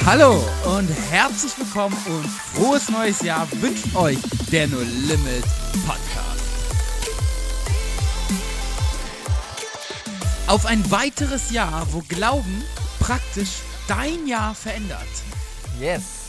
Hallo und herzlich willkommen und frohes neues Jahr wünscht euch der No Limit Podcast. Auf ein weiteres Jahr, wo Glauben praktisch dein Jahr verändert. Yes.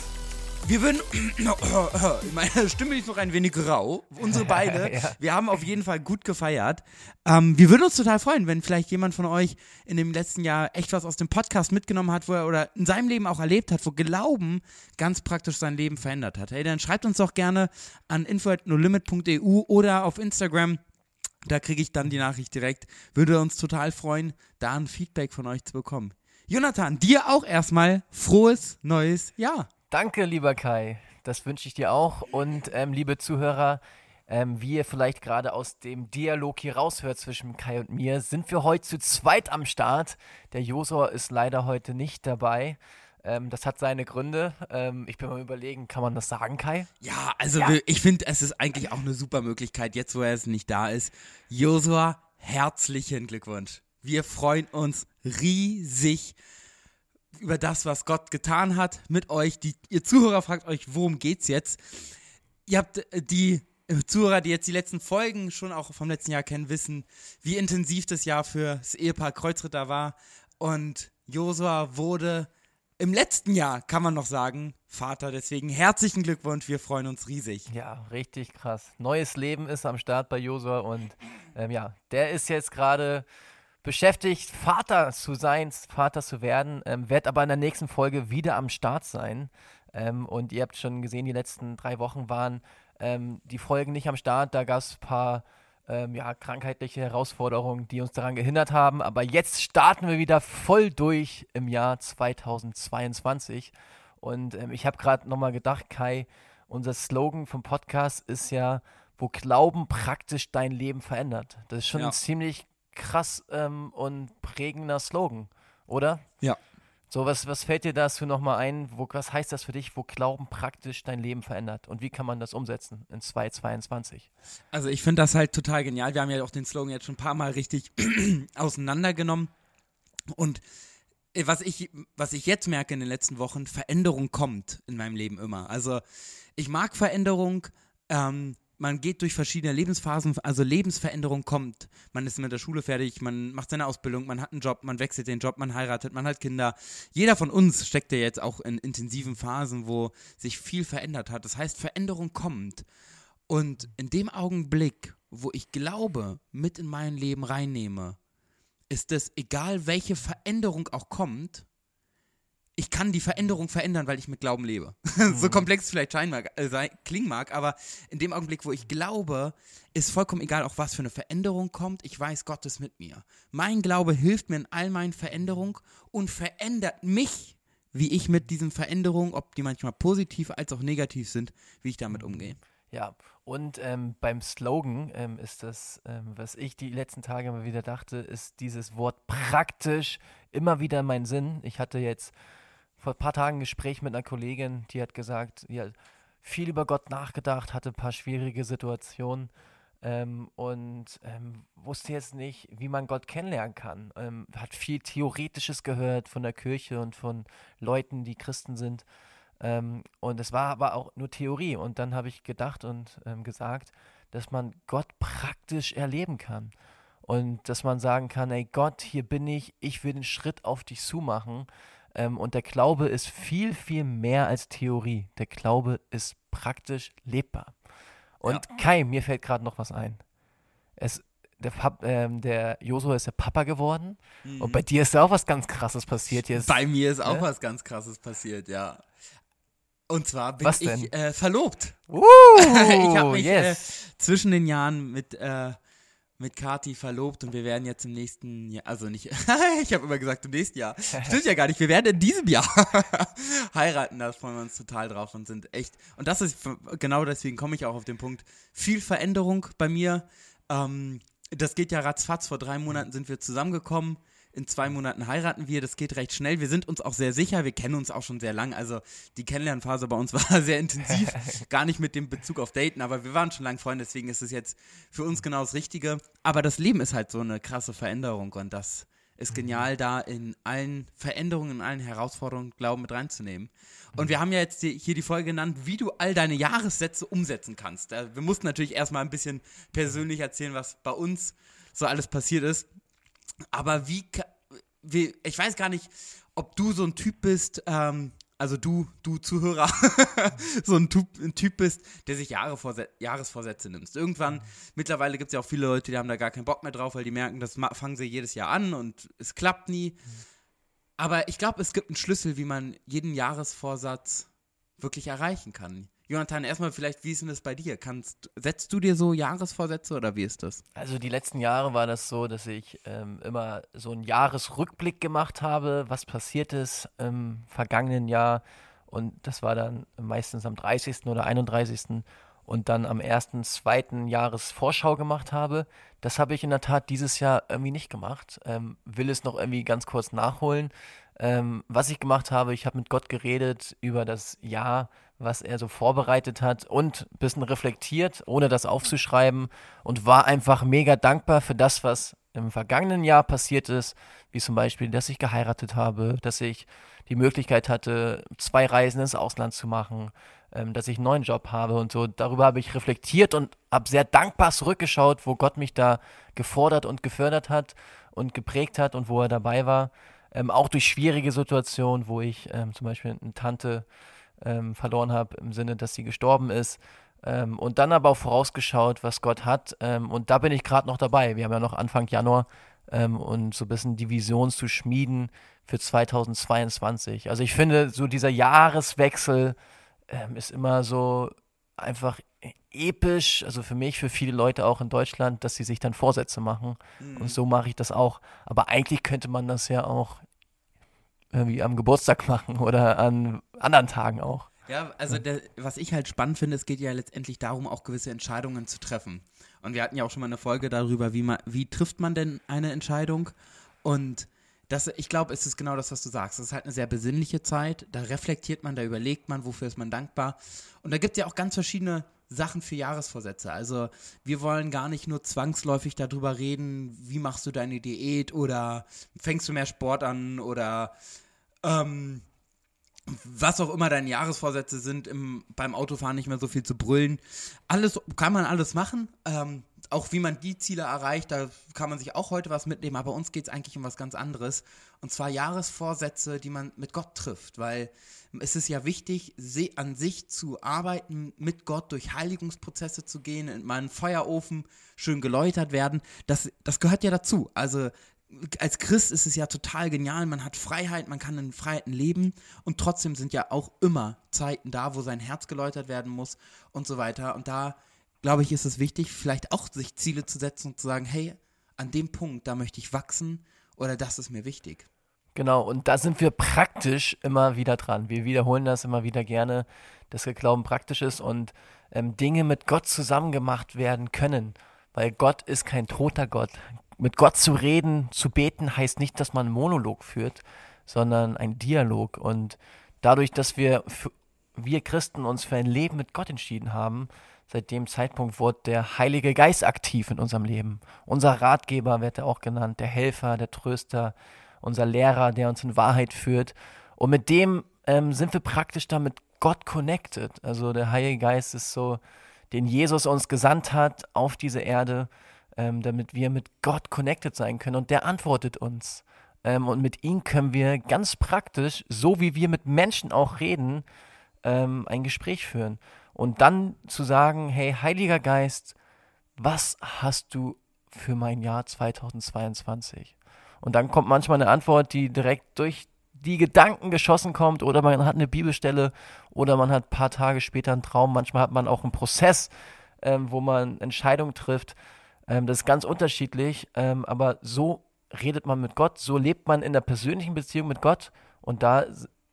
Wir würden. Meine Stimme ist noch ein wenig rau. Unsere beide. Ja. Wir haben auf jeden Fall gut gefeiert. Ähm, wir würden uns total freuen, wenn vielleicht jemand von euch in dem letzten Jahr echt was aus dem Podcast mitgenommen hat, wo er oder in seinem Leben auch erlebt hat, wo Glauben ganz praktisch sein Leben verändert hat. Hey, dann schreibt uns doch gerne an info.nolimit.eu oder auf Instagram. Da kriege ich dann die Nachricht direkt. Würde uns total freuen, da ein Feedback von euch zu bekommen. Jonathan, dir auch erstmal frohes neues Jahr. Danke, lieber Kai. Das wünsche ich dir auch. Und ähm, liebe Zuhörer, ähm, wie ihr vielleicht gerade aus dem Dialog hier raushört zwischen Kai und mir, sind wir heute zu zweit am Start. Der Josor ist leider heute nicht dabei. Ähm, das hat seine Gründe. Ähm, ich bin mal überlegen, kann man das sagen, Kai? Ja, also Ja. ich finde, es ist eigentlich auch eine super Möglichkeit, jetzt wo er es nicht da ist. Josua, herzlichen Glückwunsch. Wir freuen uns riesig über das, was Gott getan hat mit euch. Die, ihr Zuhörer fragt euch, worum geht's jetzt? Ihr habt äh, die Zuhörer, die jetzt die letzten Folgen schon auch vom letzten Jahr kennen, wissen, wie intensiv das Jahr für das Ehepaar Kreuzritter war. Und Josua wurde im letzten Jahr, kann man noch sagen, Vater. Deswegen herzlichen Glückwunsch, wir freuen uns riesig. Ja, richtig krass. Neues Leben ist am Start bei Josua und ähm, ja, der ist jetzt gerade beschäftigt, Vater zu sein, Vater zu werden, ähm, wird aber in der nächsten Folge wieder am Start sein. Ähm, und ihr habt schon gesehen, die letzten drei Wochen waren ähm, die Folgen nicht am Start. Da gab es ein paar ähm, ja, krankheitliche Herausforderungen, die uns daran gehindert haben. Aber jetzt starten wir wieder voll durch im Jahr 2022. Und ähm, ich habe gerade nochmal gedacht, Kai, unser Slogan vom Podcast ist ja, wo Glauben praktisch dein Leben verändert. Das ist schon Ja. ein ziemlich krass ähm, und prägender Slogan, oder? Ja. So, was, was fällt dir dazu nochmal ein? Wo, was heißt das für dich, wo Glauben praktisch dein Leben verändert? Und wie kann man das umsetzen in 2022? Also ich finde das halt total genial. Wir haben ja auch den Slogan jetzt schon ein paar Mal richtig auseinandergenommen. Und äh, was ich, was ich jetzt merke in den letzten Wochen, Veränderung kommt in meinem Leben immer. Also ich mag Veränderung. Ähm, man geht durch verschiedene Lebensphasen, also Lebensveränderung kommt. Man ist mit der Schule fertig, man macht seine Ausbildung, man hat einen Job, man wechselt den Job, man heiratet, man hat Kinder. Jeder von uns steckt ja jetzt auch in intensiven Phasen, wo sich viel verändert hat. Das heißt, Veränderung kommt. Und in dem Augenblick, wo ich Glaube mit in mein Leben reinnehme, ist es egal, welche Veränderung auch kommt, ich kann die Veränderung verändern, weil ich mit Glauben lebe. so komplex es vielleicht scheinen mag, äh, klingen mag, aber in dem Augenblick, wo ich glaube, ist vollkommen egal, auch was für eine Veränderung kommt. Ich weiß, Gott ist mit mir. Mein Glaube hilft mir in all meinen Veränderungen und verändert mich, wie ich mit diesen Veränderungen, ob die manchmal positiv als auch negativ sind, wie ich damit umgehe. Ja, und ähm, beim Slogan ähm, ist das, ähm, was ich die letzten Tage immer wieder dachte, ist dieses Wort praktisch immer wieder mein Sinn. Ich hatte jetzt vor ein paar Tagen ein Gespräch mit einer Kollegin, die hat gesagt, sie hat viel über Gott nachgedacht, hatte ein paar schwierige Situationen ähm, und ähm, wusste jetzt nicht, wie man Gott kennenlernen kann. Ähm, hat viel Theoretisches gehört von der Kirche und von Leuten, die Christen sind. Ähm, und es war aber auch nur Theorie. Und dann habe ich gedacht und ähm, gesagt, dass man Gott praktisch erleben kann. Und dass man sagen kann, ey Gott, hier bin ich, ich will den Schritt auf dich zumachen. Ähm, und der Glaube ist viel, viel mehr als Theorie. Der Glaube ist praktisch lebbar. Und Kai, mir fällt gerade noch was ein. Es, der, Pap, ähm, der Josua ist der Papa geworden. Und bei dir ist ja auch was ganz Krasses passiert jetzt. Bei mir ist auch Ne? was ganz Krasses passiert, ja. Und zwar bin ich äh, verlobt. Uh, ich habe mich yes. äh, zwischen den Jahren mit, äh, mit Kati verlobt und wir werden jetzt im nächsten Jahr, also nicht, ich habe immer gesagt im nächsten Jahr, stimmt ja gar nicht, wir werden in diesem Jahr heiraten, da freuen wir uns total drauf und sind echt, und das ist, genau deswegen komme ich auch auf den Punkt, viel Veränderung bei mir, ähm, das geht ja ratzfatz, vor drei Monaten sind wir zusammengekommen, in zwei Monaten heiraten wir, das geht recht schnell. Wir sind uns auch sehr sicher, wir kennen uns auch schon sehr lang. Also die Kennenlernphase bei uns war sehr intensiv, gar nicht mit dem Bezug auf Daten, aber wir waren schon lange Freunde, deswegen ist es jetzt für uns genau das Richtige. Aber das Leben ist halt so eine krasse Veränderung und das ist Mhm. genial, da in allen Veränderungen, in allen Herausforderungen Glauben mit reinzunehmen. Und wir haben ja jetzt hier die Folge genannt, wie du all deine Jahressätze umsetzen kannst. Äh, Wir mussten natürlich erstmal ein bisschen persönlich erzählen, was bei uns so alles passiert ist. Aber wie, wie ich weiß gar nicht, ob du so ein Typ bist, ähm, also du, du Zuhörer, so ein typ, ein typ bist, der sich Jahresvorsätze nimmst. Irgendwann, mittlerweile gibt es ja auch viele Leute, die haben da gar keinen Bock mehr drauf, weil die merken, das fangen sie jedes Jahr an und es klappt nie. Aber ich glaube, es gibt einen Schlüssel, wie man jeden Jahresvorsatz wirklich erreichen kann. Jonathan, erstmal vielleicht, wie ist denn das bei dir? Kannst, setzt du dir so Jahresvorsätze oder wie ist das? Also die letzten Jahre war das so, dass ich ähm, immer so einen Jahresrückblick gemacht habe, was passiert ist im vergangenen Jahr. Und das war dann meistens am 30. oder 31. und dann am ersten, zweiten Jahresvorschau gemacht habe. Das habe ich in der Tat dieses Jahr irgendwie nicht gemacht. Ähm, will es noch irgendwie ganz kurz nachholen. Ähm, was ich gemacht habe, ich habe mit Gott geredet über das Jahr, was er so vorbereitet hat und ein bisschen reflektiert, ohne das aufzuschreiben und war einfach mega dankbar für das, was im vergangenen Jahr passiert ist, wie zum Beispiel, dass ich geheiratet habe, dass ich die Möglichkeit hatte, zwei Reisen ins Ausland zu machen, ähm, dass ich einen neuen Job habe und so. Darüber habe ich reflektiert und habe sehr dankbar zurückgeschaut, wo Gott mich da gefordert und gefördert hat und geprägt hat und wo er dabei war. Ähm, auch durch schwierige Situationen, wo ich ähm, zum Beispiel eine Tante ähm, verloren habe, im Sinne, dass sie gestorben ist. Ähm, und dann aber auch vorausgeschaut, was Gott hat. Ähm, und da bin ich gerade noch dabei. Wir haben ja noch Anfang Januar ähm, und so ein bisschen die Vision zu schmieden für 2022. Also ich finde, so dieser Jahreswechsel ähm, ist immer so einfach episch, also für mich, für viele Leute auch in Deutschland, dass sie sich dann Vorsätze machen. Und so mache ich das auch. Aber eigentlich könnte man das ja auch irgendwie am Geburtstag machen oder an anderen Tagen auch. Ja, also der, was ich halt spannend finde, es geht ja letztendlich darum, auch gewisse Entscheidungen zu treffen. Und wir hatten ja auch schon mal eine Folge darüber, wie man, wie trifft man denn eine Entscheidung? Und das, ich glaube, es ist genau das, was du sagst. Es ist halt eine sehr besinnliche Zeit. Da reflektiert man, da überlegt man, wofür ist man dankbar. Und da gibt es ja auch ganz verschiedene Sachen für Jahresvorsätze. Also wir wollen gar nicht nur zwangsläufig darüber reden, wie machst du deine Diät oder fängst du mehr Sport an oder ähm, was auch immer deine Jahresvorsätze sind, im, beim Autofahren nicht mehr so viel zu brüllen. Alles kann man alles machen. Ähm, auch wie man die Ziele erreicht, da kann man sich auch heute was mitnehmen. Aber uns geht es eigentlich um was ganz anderes. Und zwar Jahresvorsätze, die man mit Gott trifft. Weil es ist ja wichtig, an sich zu arbeiten, mit Gott durch Heiligungsprozesse zu gehen, in meinen Feuerofen schön geläutert werden. Das, das gehört ja dazu. Also als Christ ist es ja total genial, man hat Freiheit, man kann in Freiheiten leben und trotzdem sind ja auch immer Zeiten da, wo sein Herz geläutert werden muss und so weiter. Und da, glaube ich, ist es wichtig, vielleicht auch sich Ziele zu setzen und zu sagen, hey, an dem Punkt, da möchte ich wachsen oder das ist mir wichtig. Genau, und da sind wir praktisch immer wieder dran. Wir wiederholen das immer wieder gerne, dass wir Glauben praktisch ist und ähm, Dinge mit Gott zusammen gemacht werden können. Weil Gott ist kein toter Gott. Mit Gott zu reden, zu beten, heißt nicht, dass man einen Monolog führt, sondern ein Dialog. Und dadurch, dass wir, wir Christen uns für ein Leben mit Gott entschieden haben, seit dem Zeitpunkt wurde der Heilige Geist aktiv in unserem Leben. Unser Ratgeber wird er auch genannt, der Helfer, der Tröster, unser Lehrer, der uns in Wahrheit führt. Und mit dem ähm, sind wir praktisch da mit Gott connected. Also der Heilige Geist ist so, den Jesus uns gesandt hat auf diese Erde, ähm, damit wir mit Gott connected sein können. Und der antwortet uns. Ähm, und mit ihm können wir ganz praktisch, so wie wir mit Menschen auch reden, ähm, ein Gespräch führen. Und dann zu sagen, hey, Heiliger Geist, was hast du für mein Jahr 2022? Und dann kommt manchmal eine Antwort, die direkt durch die Gedanken geschossen kommt oder man hat eine Bibelstelle oder man hat ein paar Tage später einen Traum. Manchmal hat man auch einen Prozess, ähm, wo man Entscheidungen trifft. Ähm, das ist ganz unterschiedlich, ähm, aber so redet man mit Gott, so lebt man in der persönlichen Beziehung mit Gott und da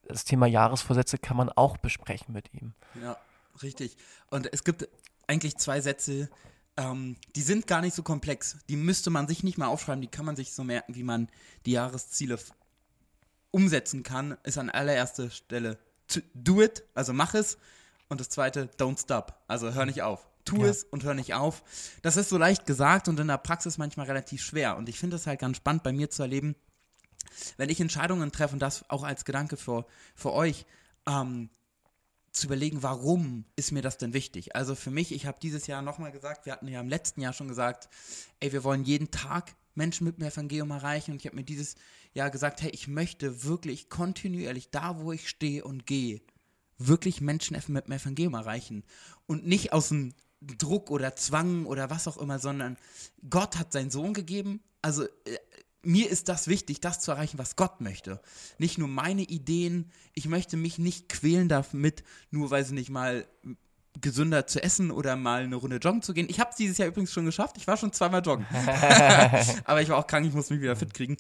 das Thema Jahresvorsätze kann man auch besprechen mit ihm. Ja, richtig. Und es gibt eigentlich zwei Sätze, ähm, die sind gar nicht so komplex. Die müsste man sich nicht mal aufschreiben, die kann man sich so merken, wie man die Jahresziele umsetzen kann. Ist an allererster Stelle do it, also mach es. Und das zweite, don't stop, also hör nicht auf. Tu Ja. es und hör nicht auf. Das ist so leicht gesagt und in der Praxis manchmal relativ schwer. Und ich finde es halt ganz spannend bei mir zu erleben, wenn ich Entscheidungen treffe, und das auch als Gedanke für, für euch, ähm, zu überlegen, warum ist mir das denn wichtig? Also für mich, ich habe dieses Jahr nochmal gesagt, wir hatten ja im letzten Jahr schon gesagt, ey, wir wollen jeden Tag Menschen mit dem Evangelium erreichen. Und ich habe mir dieses Jahr gesagt, hey, ich möchte wirklich kontinuierlich da, wo ich stehe und gehe, wirklich Menschen mit dem Evangelium erreichen. Und nicht aus dem Druck oder Zwang oder was auch immer, sondern Gott hat seinen Sohn gegeben. Also äh, mir ist das wichtig, das zu erreichen, was Gott möchte. Nicht nur meine Ideen. Ich möchte mich nicht quälen damit, nur weil sie nicht mal gesünder zu essen oder mal eine Runde joggen zu gehen. Ich habe es dieses Jahr übrigens schon geschafft. Ich war schon zweimal joggen. aber ich war auch krank, ich muss mich wieder fit kriegen.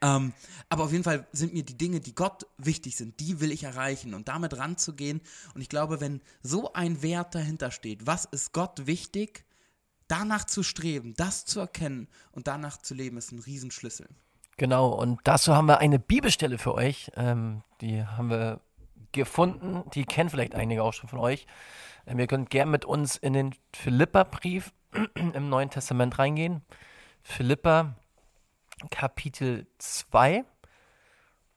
Ähm, aber auf jeden Fall sind mir die Dinge, die Gott wichtig sind, die will ich erreichen und damit ranzugehen. Und ich glaube, wenn so ein Wert dahinter steht, was ist Gott wichtig, danach zu streben, das zu erkennen und danach zu leben, ist ein Riesenschlüssel. Genau, und dazu haben wir eine Bibelstelle für euch. Ähm, die haben wir gefunden. Die kennen vielleicht einige auch schon von euch. Ähm, ihr könnt gerne mit uns in den Philippa-Brief im Neuen Testament reingehen. Philippa Kapitel 2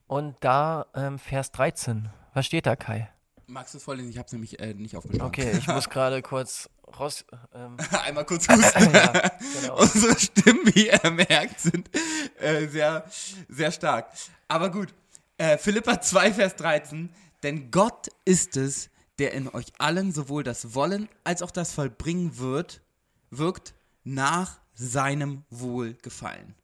und da ähm, Vers 13. Was steht da, Kai? Magst du es vorlesen? Ich habe es nämlich äh, nicht aufgeschrieben. Okay, ich muss gerade kurz raus. Ähm. Einmal kurz husten. ja, genau. Unsere Stimmen, wie ihr merkt, sind äh, sehr, sehr stark. Aber gut. Äh, Philippa 2, Vers 13. Denn Gott ist es, der in euch allen sowohl das Wollen als auch das Vollbringen wird, wirkt nach seinem Wohlgefallen.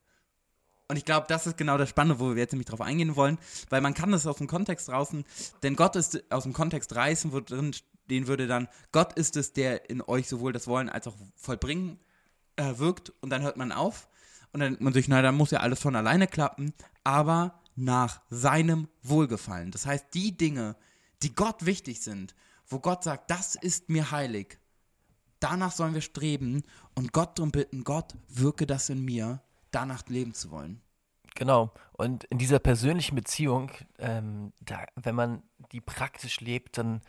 Und ich glaube, das ist genau das Spannende, wo wir jetzt nämlich drauf eingehen wollen, weil man kann das aus dem Kontext draußen, denn Gott ist aus dem Kontext reißen, wo drin stehen würde dann, Gott ist es, der in euch sowohl das Wollen als auch Vollbringen äh, wirkt. Und dann hört man auf. Und dann denkt man sich, na, dann muss ja alles von alleine klappen, aber nach seinem Wohlgefallen. Das heißt, die Dinge, die Gott wichtig sind, wo Gott sagt, das ist mir heilig, danach sollen wir streben und Gott darum bitten, Gott, wirke das in mir, danach leben zu wollen. Genau. Und in dieser persönlichen Beziehung, ähm, da, wenn man die praktisch lebt, dann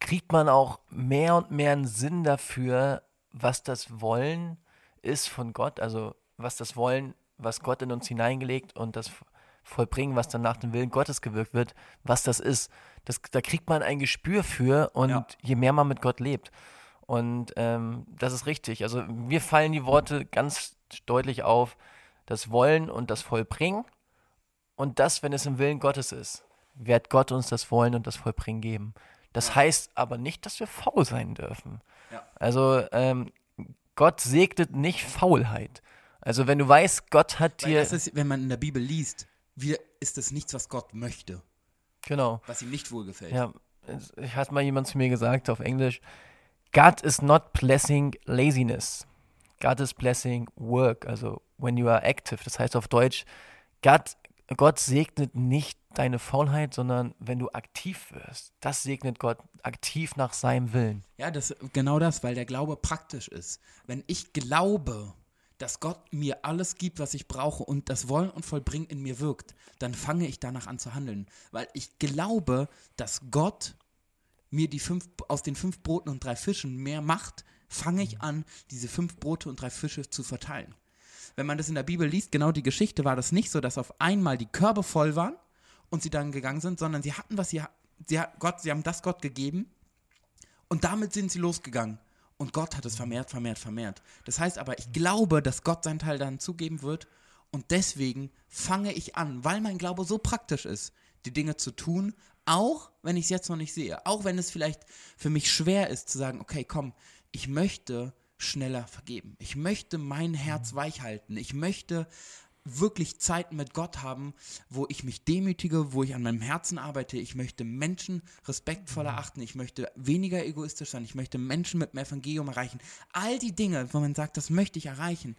kriegt man auch mehr und mehr einen Sinn dafür, was das Wollen ist von Gott, also was das Wollen, was Gott in uns hineingelegt und das vollbringen, was dann nach dem Willen Gottes gewirkt wird, was das ist. Das, da kriegt man ein Gespür für und ja. je mehr man mit Gott lebt. Und ähm, das ist richtig. Also mir fallen die Worte ganz deutlich auf, das Wollen und das Vollbringen. Und das, wenn es im Willen Gottes ist, wird Gott uns das Wollen und das Vollbringen geben. Das ja. heißt aber nicht, dass wir faul sein dürfen. Ja. Also ähm, Gott segnet nicht Faulheit. Also wenn du weißt, Gott hat dir. Das ist, wenn man in der Bibel liest, wir, ist das nichts, was Gott möchte. Genau. Was ihm nicht wohlgefällt. Ja, ich hat mal jemand zu mir gesagt auf Englisch, God is not blessing laziness. God is blessing work, also when you are active. Das heißt auf Deutsch, Gott, Gott segnet nicht deine Faulheit, sondern wenn du aktiv wirst. Das segnet Gott aktiv nach seinem Willen. Ja, das, genau das, weil der Glaube praktisch ist. Wenn ich glaube, dass Gott mir alles gibt, was ich brauche und das Wollen und Vollbringen in mir wirkt, dann fange ich danach an zu handeln. Weil ich glaube, dass Gott mir die fünf, aus den fünf Broten und drei Fischen mehr macht, fange ich an, diese fünf Brote und drei Fische zu verteilen. Wenn man das in der Bibel liest, genau die Geschichte war das nicht so, dass auf einmal die Körbe voll waren und sie dann gegangen sind, sondern sie hatten was sie, sie, Gott, sie haben das Gott gegeben und damit sind sie losgegangen. Und Gott hat es vermehrt, vermehrt, vermehrt. Das heißt aber, ich glaube, dass Gott seinen Teil dann zugeben wird. Und deswegen fange ich an, weil mein Glaube so praktisch ist, die Dinge zu tun, auch wenn ich es jetzt noch nicht sehe. Auch wenn es vielleicht für mich schwer ist zu sagen, okay, komm, ich möchte schneller vergeben. Ich möchte mein Herz weich halten. Ich möchte wirklich Zeiten mit Gott haben, wo ich mich demütige, wo ich an meinem Herzen arbeite. Ich möchte Menschen respektvoller mhm. achten. Ich möchte weniger egoistisch sein. Ich möchte Menschen mit dem Evangelium erreichen. All die Dinge, wo man sagt, das möchte ich erreichen,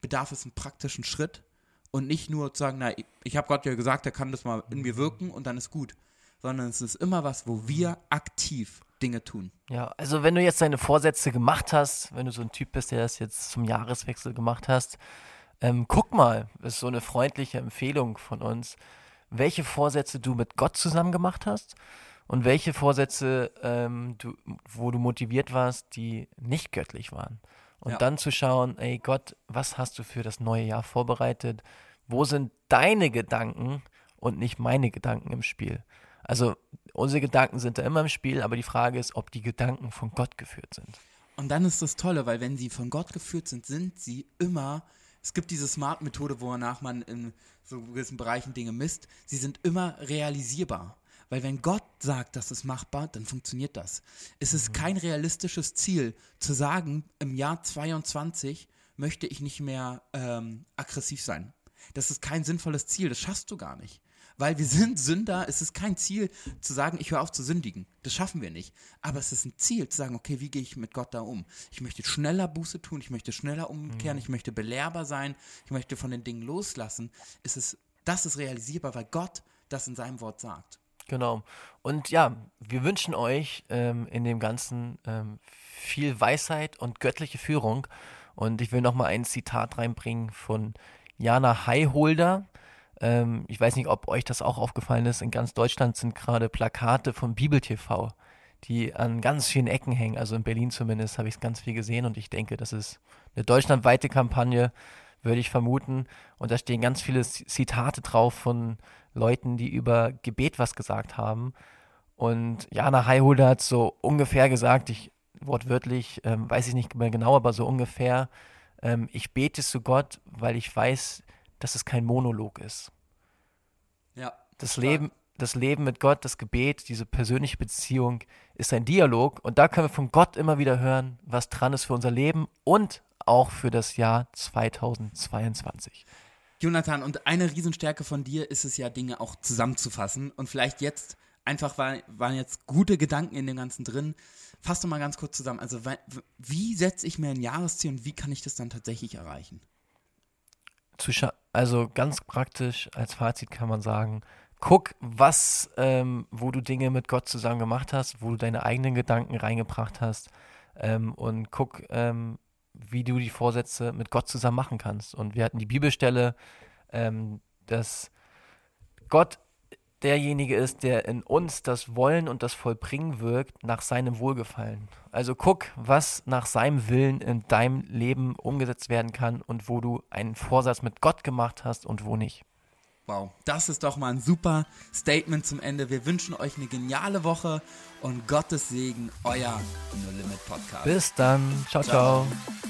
bedarf es einen praktischen Schritt und nicht nur zu sagen, na, ich habe Gott ja gesagt, er kann das mal in mir wirken und dann ist gut. Sondern es ist immer was, wo wir aktiv Dinge tun. Ja, also wenn du jetzt deine Vorsätze gemacht hast, wenn du so ein Typ bist, der das jetzt zum Jahreswechsel gemacht hast, ähm, guck mal, ist so eine freundliche Empfehlung von uns, welche Vorsätze du mit Gott zusammen gemacht hast und welche Vorsätze, ähm, du, wo du motiviert warst, die nicht göttlich waren. Und ja. dann zu schauen, ey Gott, was hast du für das neue Jahr vorbereitet? wo sind deine Gedanken und nicht meine Gedanken im Spiel? Also unsere Gedanken sind da immer im Spiel, aber die Frage ist, ob die Gedanken von Gott geführt sind. Und dann ist das Tolle, weil wenn sie von Gott geführt sind, sind sie immer, es gibt diese Smart-Methode, wonach man in so gewissen Bereichen Dinge misst, sie sind immer realisierbar. Weil wenn Gott sagt, das ist machbar, dann funktioniert das. Es ist kein realistisches Ziel zu sagen, im Jahr 22 möchte ich nicht mehr ähm, aggressiv sein. Das ist kein sinnvolles Ziel, das schaffst du gar nicht. Weil wir sind Sünder, es ist kein Ziel zu sagen, ich höre auf zu sündigen. Das schaffen wir nicht. Aber es ist ein Ziel zu sagen, okay, wie gehe ich mit Gott da um? Ich möchte schneller Buße tun, ich möchte schneller umkehren, ich möchte belehrbar sein, ich möchte von den Dingen loslassen. Es ist, das ist realisierbar, weil Gott das in seinem Wort sagt. Genau. Und ja, wir wünschen euch ähm, in dem Ganzen ähm, viel Weisheit und göttliche Führung. Und ich will nochmal ein Zitat reinbringen von Jana Highholder. Ähm, ich weiß nicht, ob euch das auch aufgefallen ist. In ganz Deutschland sind gerade Plakate von Bibel TV, die an ganz vielen Ecken hängen. Also in Berlin zumindest habe ich es ganz viel gesehen und ich denke, das ist eine deutschlandweite Kampagne, würde ich vermuten. Und da stehen ganz viele Zitate drauf von Leuten, die über Gebet was gesagt haben. Und Jana Highholder hat so ungefähr gesagt, ich wortwörtlich, ähm, weiß ich nicht mehr genau, aber so ungefähr, ähm, ich bete zu Gott, weil ich weiß, dass es kein Monolog ist. Ja. Das Leben, das Leben mit Gott, das Gebet, diese persönliche Beziehung ist ein Dialog und da können wir von Gott immer wieder hören, was dran ist für unser Leben und auch für das Jahr 2022. Jonathan, und eine Riesenstärke von dir ist es ja, Dinge auch zusammenzufassen. Und vielleicht jetzt einfach war, waren jetzt gute Gedanken in dem Ganzen drin. Fass doch mal ganz kurz zusammen. Also, wie setze ich mir ein Jahresziel und wie kann ich das dann tatsächlich erreichen? Also ganz praktisch als Fazit kann man sagen, guck, was, ähm, wo du Dinge mit Gott zusammen gemacht hast, wo du deine eigenen Gedanken reingebracht hast ähm, und guck, ähm, wie du die Vorsätze mit Gott zusammen machen kannst. Und wir hatten die Bibelstelle, ähm, dass Gott derjenige ist, der in uns das Wollen und das Vollbringen wirkt nach seinem Wohlgefallen. Also guck, was nach seinem Willen in deinem Leben umgesetzt werden kann und wo du einen Vorsatz mit Gott gemacht hast und wo nicht. Wow, das ist doch mal ein super Statement zum Ende. Wir wünschen euch eine geniale Woche und Gottes Segen, euer No Limit Podcast. Bis dann. ciao. ciao. ciao.